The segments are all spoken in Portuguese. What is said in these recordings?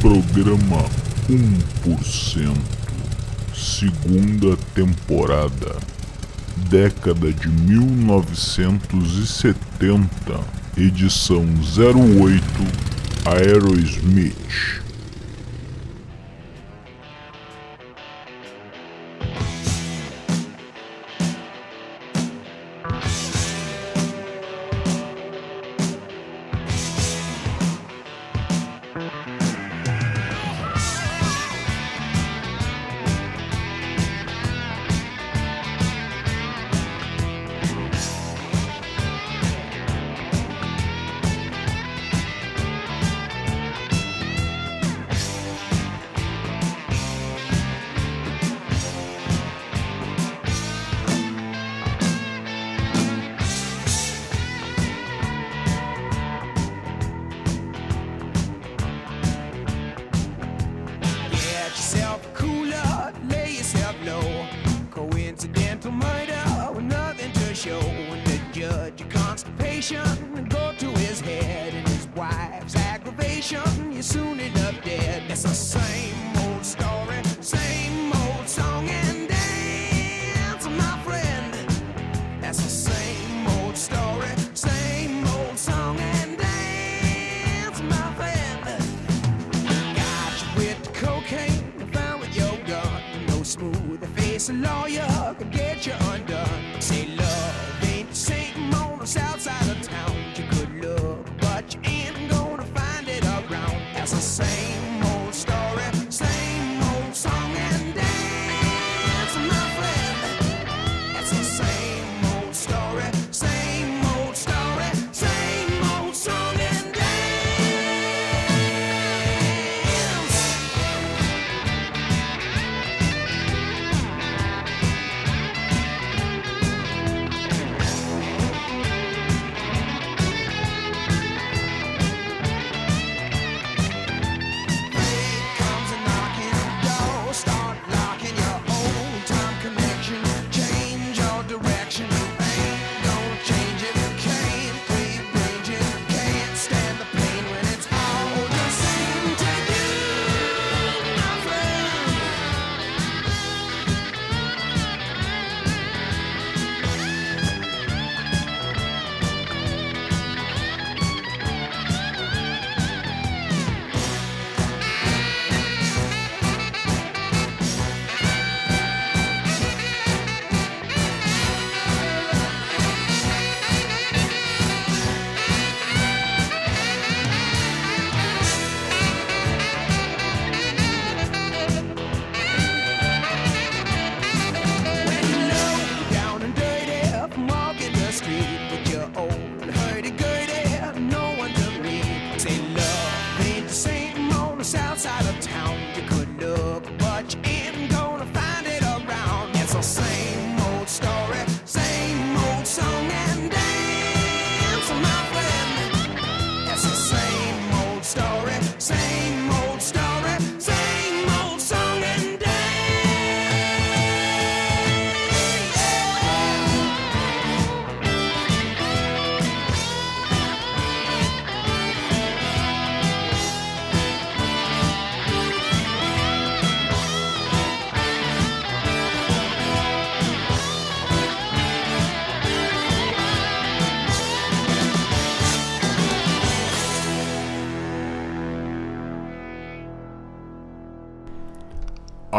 Programa 1%, segunda temporada, década de 1970, edição 08, Aerosmith. It's a lawyer could get you undone. Say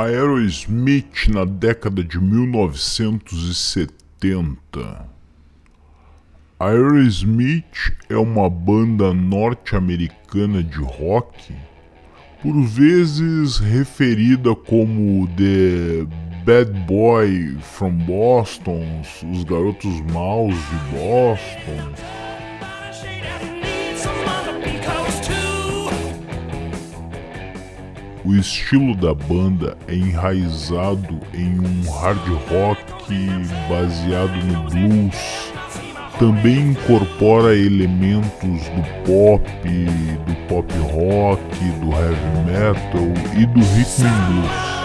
Aerosmith na década de 1970. Aerosmith é uma banda norte-americana de rock, por vezes referida como The Bad Boy from Boston, os garotos maus de Boston. O estilo da banda é enraizado em um hard rock baseado no blues. Também incorpora elementos do pop, do pop rock, do heavy metal e do rhythm and blues.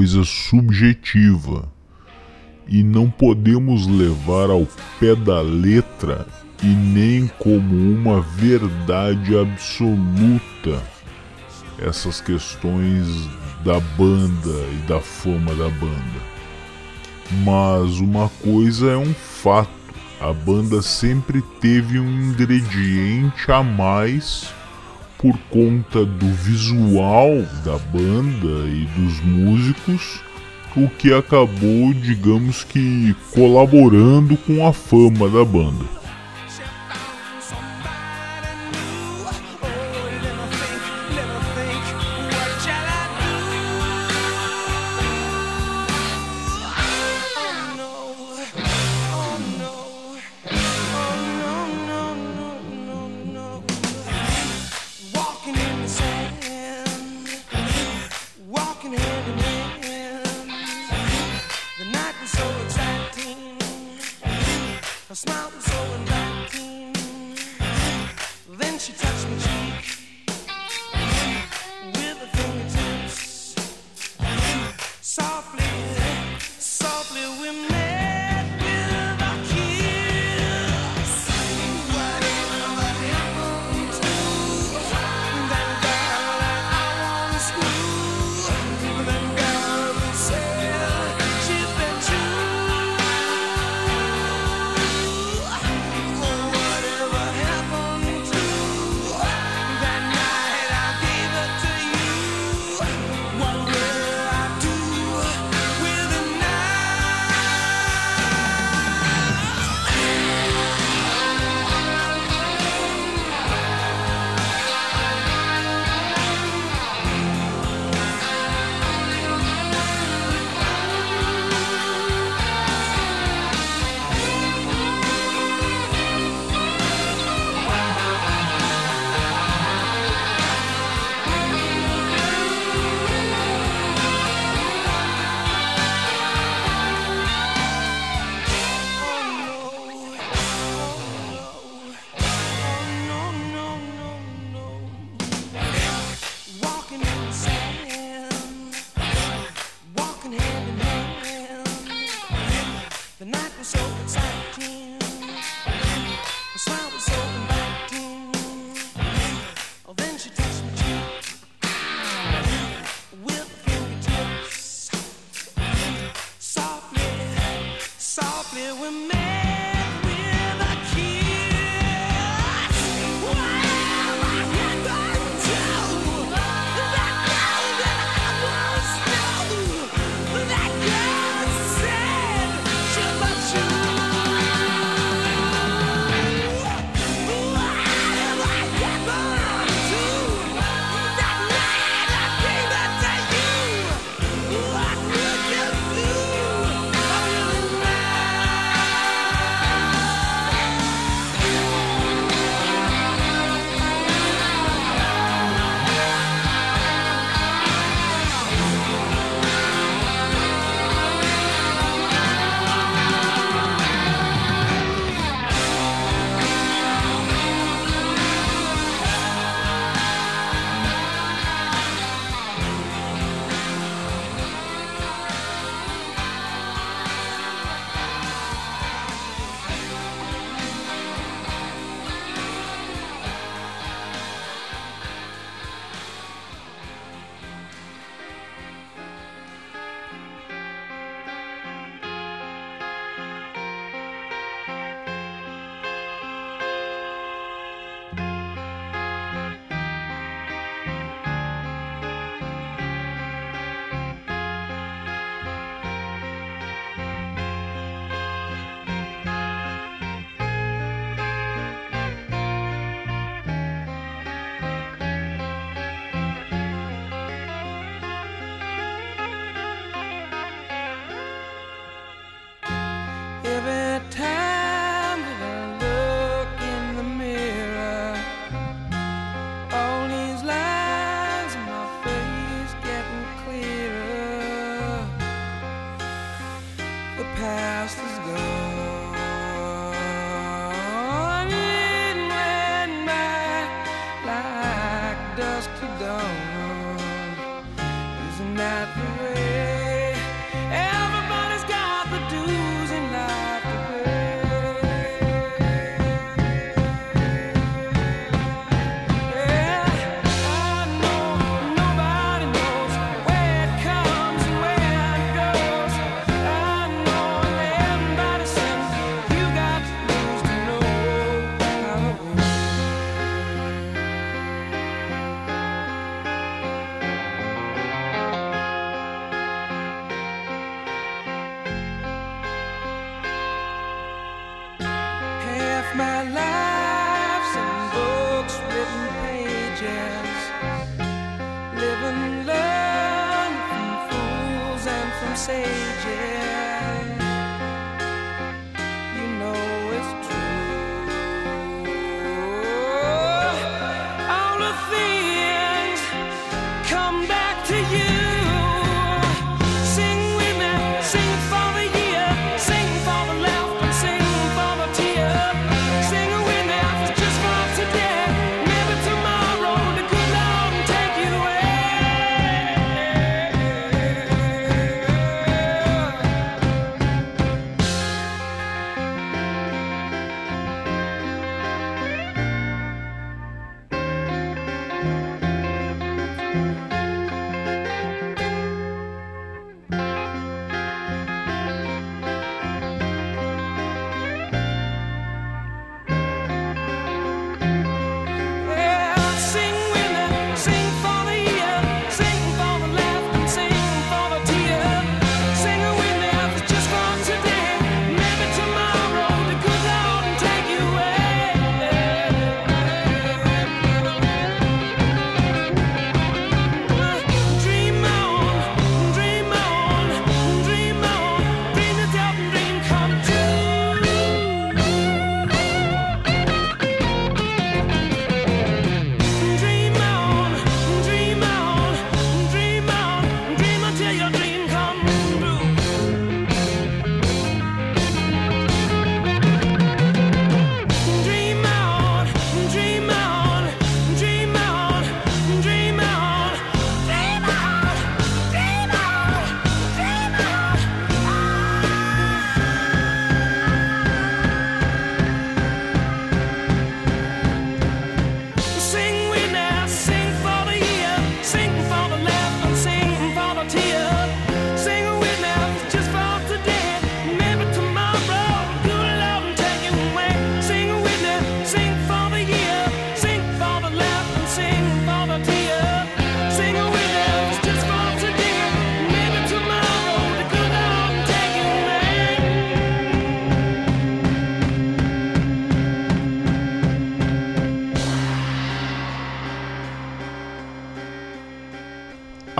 Coisa subjetiva e não podemos levar ao pé da letra e nem como uma verdade absoluta essas questões da banda e da fama da banda. Mas uma coisa é um fato: a banda sempre teve um ingrediente a mais por conta do visual da banda e dos músicos, o que acabou, digamos que, colaborando com a fama da banda. the past is gone.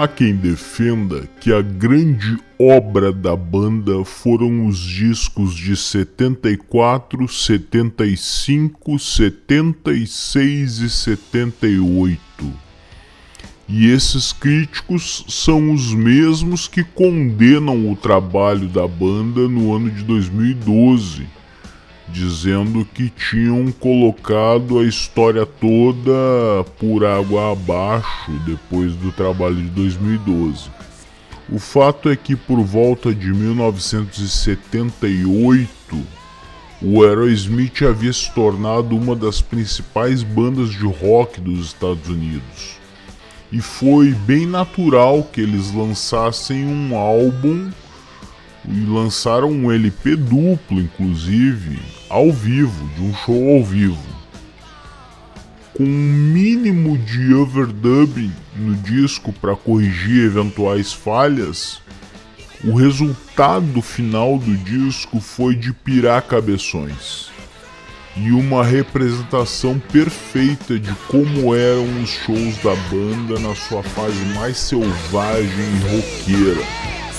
Há quem defenda que a grande obra da banda foram os discos de 74, 75, 76 e 78. E esses críticos são os mesmos que condenam o trabalho da banda no ano de 2012, dizendo que tinham colocado a história toda por água abaixo depois do trabalho de 2012. O fato é que por volta de 1978, o Aerosmith havia se tornado uma das principais bandas de rock dos Estados Unidos. E foi bem natural que eles lançassem um álbum e lançaram um LP duplo, inclusive, ao vivo, de um show ao vivo. Com um mínimo de overdubbing no disco para corrigir eventuais falhas, o resultado final do disco foi de pirar cabeções e uma representação perfeita de como eram os shows da banda na sua fase mais selvagem e roqueira.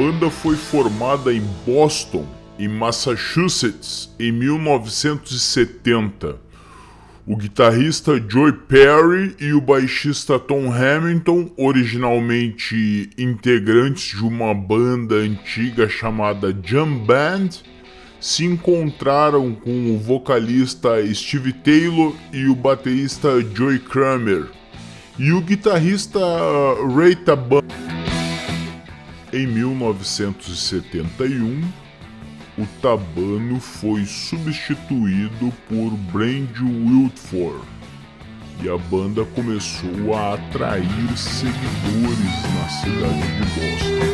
Banda foi formada em Boston, em Massachusetts, em 1970. O guitarrista Joy Perry e o baixista Tom Hamilton, originalmente integrantes de uma banda antiga chamada Jam Band, se encontraram com o vocalista Steve Taylor e o baterista Joey Kramer, e o guitarrista Ray Taban. Em 1971, o Tabano foi substituído por Brand Wiltford e a banda começou a atrair seguidores na cidade de Boston.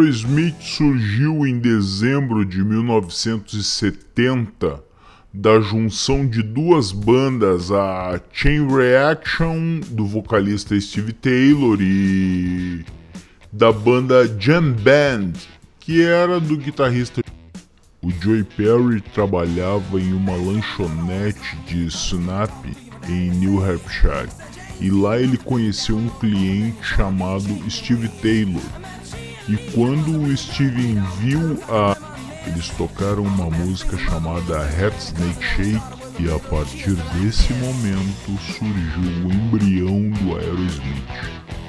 Aerosmith surgiu em dezembro de 1970 da junção de duas bandas, a Chain Reaction do vocalista Steve Taylor e da banda Jam Band, que era do guitarrista. O Joey Perry trabalhava em uma lanchonete de Snap em New Hampshire. E lá ele conheceu um cliente chamado Steve Taylor. E quando o Steven viu a. Eles tocaram uma música chamada Heart Snake Shake. E a partir desse momento surgiu o embrião do Aerosmith.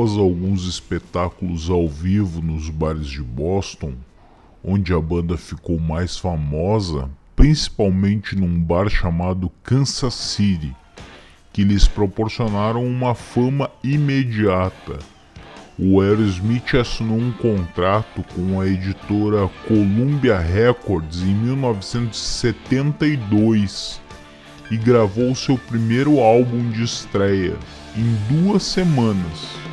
Após alguns espetáculos ao vivo nos bares de Boston, onde a banda ficou mais famosa, principalmente num bar chamado Kansas City, que lhes proporcionaram uma fama imediata. O Aerosmith assinou um contrato com a editora Columbia Records em 1972 e gravou seu primeiro álbum de estreia em duas semanas.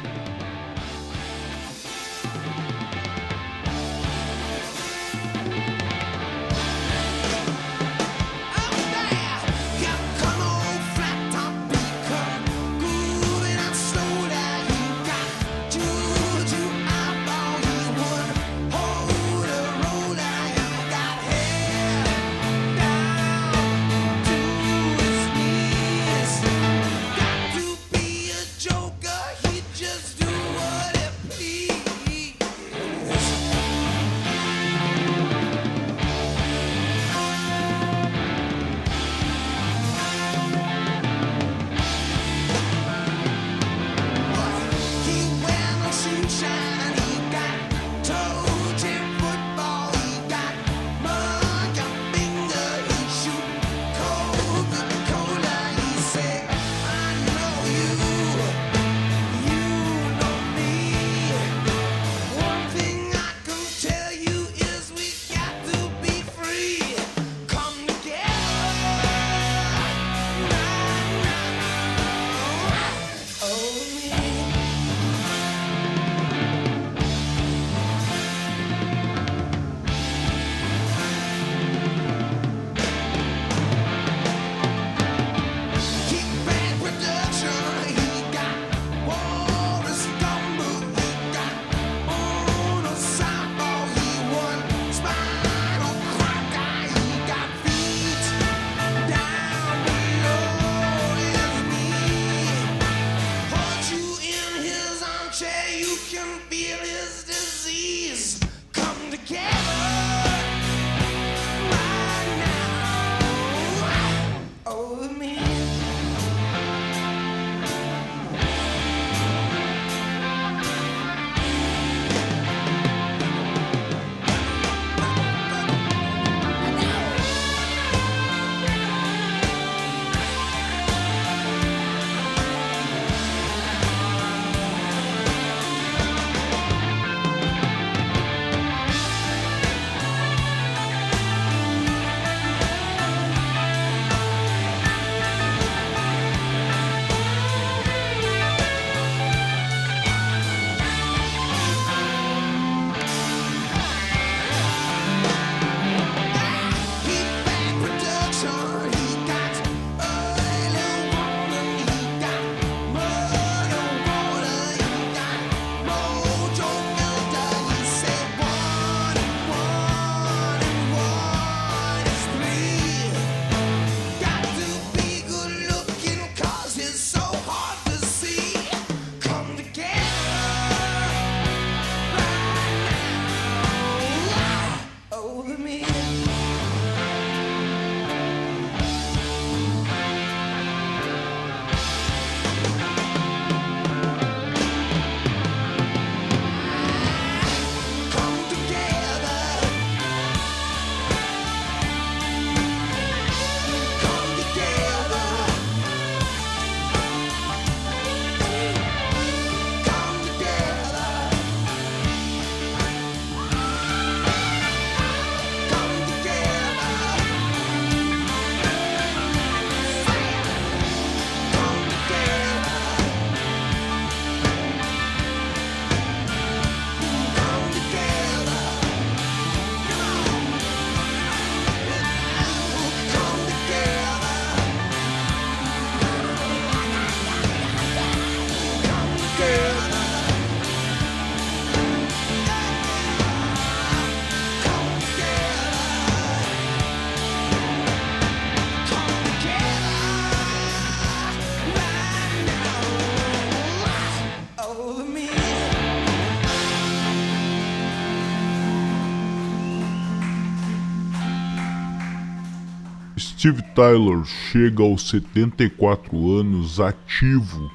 Steve Tyler chega aos 74 anos ativo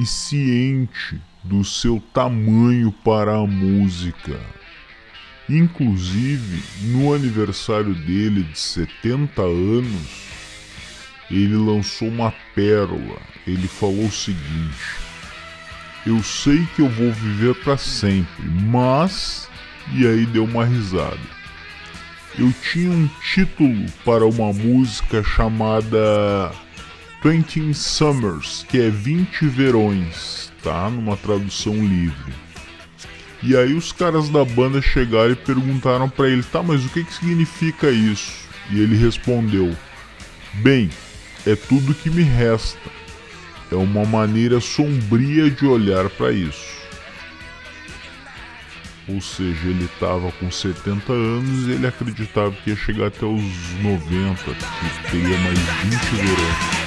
e ciente do seu tamanho para a música. Inclusive, no aniversário dele de 70 anos, ele lançou uma pérola. Ele falou o seguinte: Eu sei que eu vou viver para sempre, mas. E aí deu uma risada. Eu tinha um título para uma música chamada Twenty Summers, que é 20 verões, tá? Numa tradução livre. E aí os caras da banda chegaram e perguntaram para ele, tá, mas o que, que significa isso? E ele respondeu, bem, é tudo que me resta. É uma maneira sombria de olhar para isso. Ou seja, ele estava com 70 anos e ele acreditava que ia chegar até os 90, que teria mais 20 verões.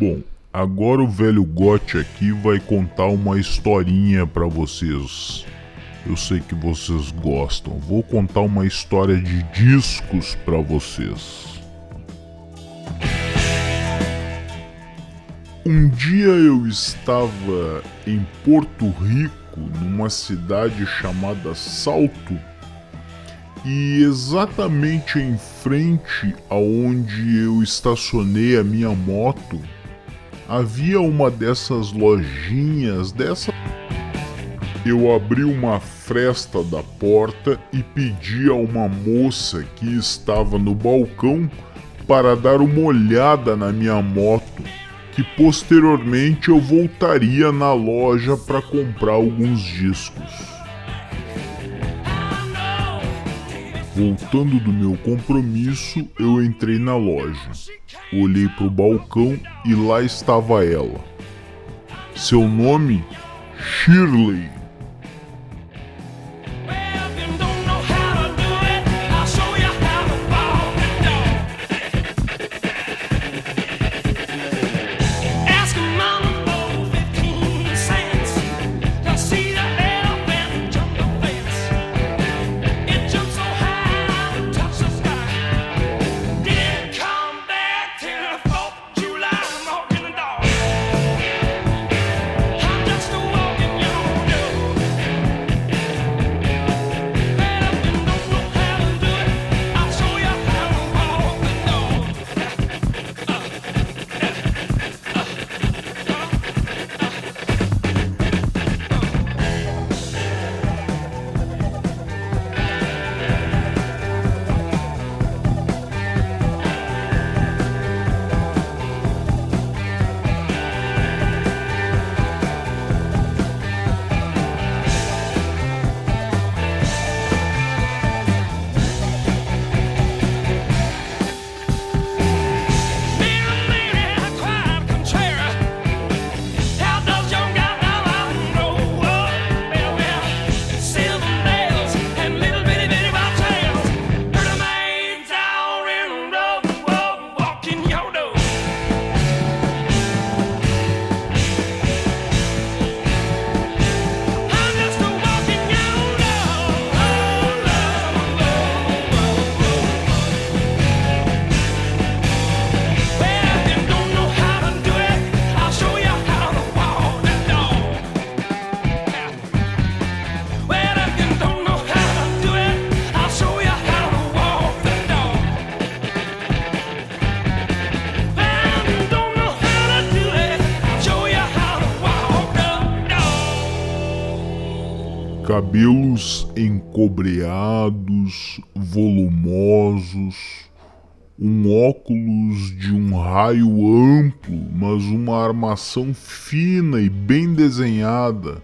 Bom, agora o velho Gotti aqui vai contar uma historinha para vocês. Eu sei que vocês gostam. Vou contar uma história de discos para vocês. Um dia eu estava em Porto Rico, numa cidade chamada Salto, e exatamente em frente aonde eu estacionei a minha moto, havia uma dessas lojinhas dessa. Eu abri uma fresta da porta e pedi a uma moça que estava no balcão para dar uma olhada na minha moto, que posteriormente eu voltaria na loja para comprar alguns discos. Voltando do meu compromisso, eu entrei na loja. Olhei para o balcão e lá estava ela. Seu nome? Shirley. Encobreados, volumosos, um óculos de um raio amplo, mas uma armação fina e bem desenhada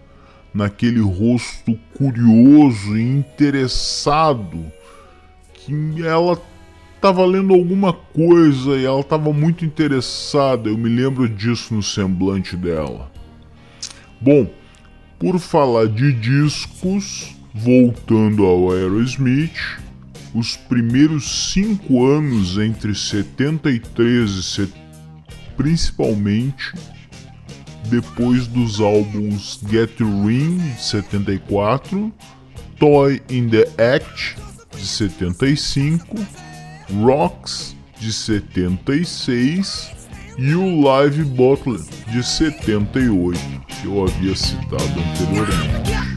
naquele rosto curioso e interessado que ela estava lendo alguma coisa e ela estava muito interessada. Eu me lembro disso no semblante dela. Bom, por falar de discos, voltando ao Aerosmith, os primeiros cinco anos entre 73 e set... principalmente depois dos álbuns Get Ring de 74, Toy in the Act de 75, Rocks de 76 e o Live Bottle de 78, que eu havia citado anteriormente.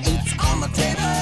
eats on the table.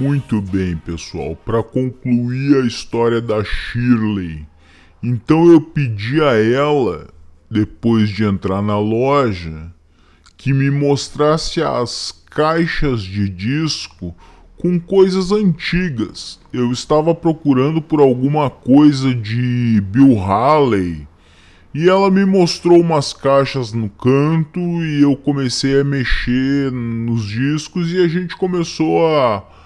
Muito bem, pessoal. Para concluir a história da Shirley, então eu pedi a ela, depois de entrar na loja, que me mostrasse as caixas de disco com coisas antigas. Eu estava procurando por alguma coisa de Bill Haley e ela me mostrou umas caixas no canto e eu comecei a mexer nos discos e a gente começou a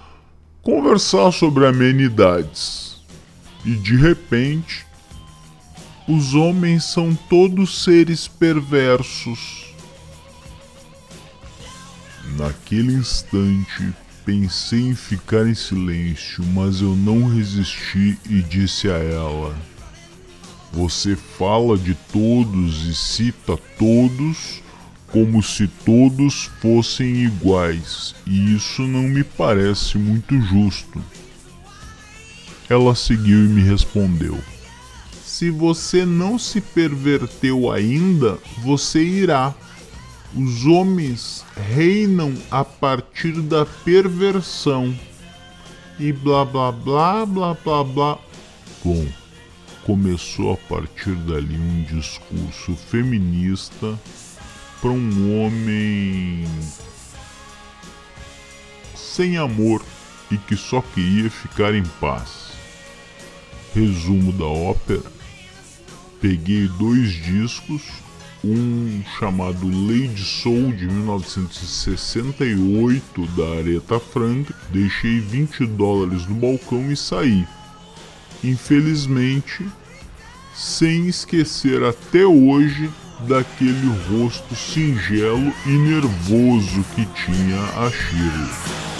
conversar sobre amenidades. E de repente, os homens são todos seres perversos. Naquele instante, pensei em ficar em silêncio, mas eu não resisti e disse a ela: Você fala de todos e cita todos como se todos fossem iguais, e isso não me parece muito justo. Ela seguiu e me respondeu: Se você não se perverteu ainda, você irá. Os homens reinam a partir da perversão. E blá blá blá blá blá blá. Bom, começou a partir dali um discurso feminista para um homem sem amor e que só queria ficar em paz. resumo da ópera. Peguei dois discos, um chamado Lady Soul de 1968 da Aretha Franklin, deixei 20 dólares no balcão e saí. Infelizmente, sem esquecer até hoje daquele rosto singelo e nervoso que tinha a Shirley.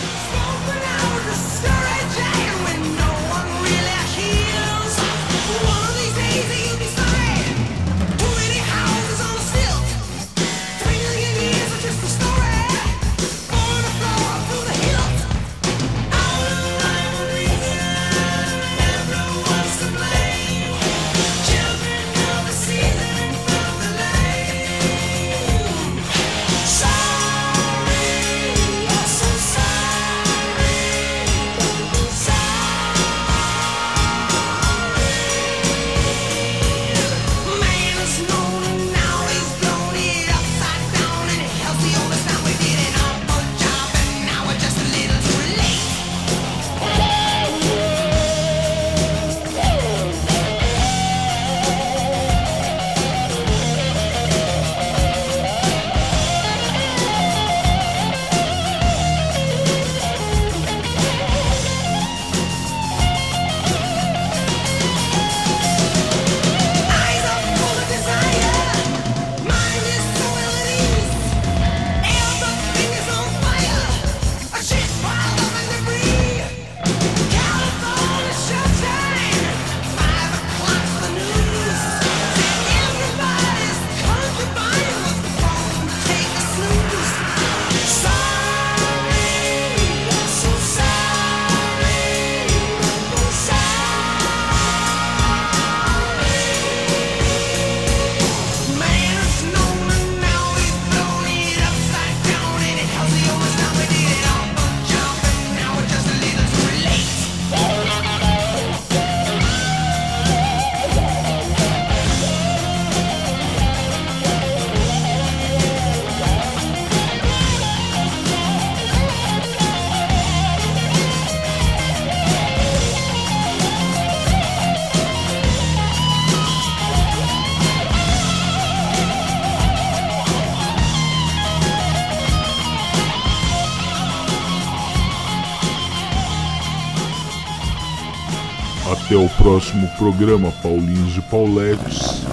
Próximo programa, Paulinhos e Pauletes.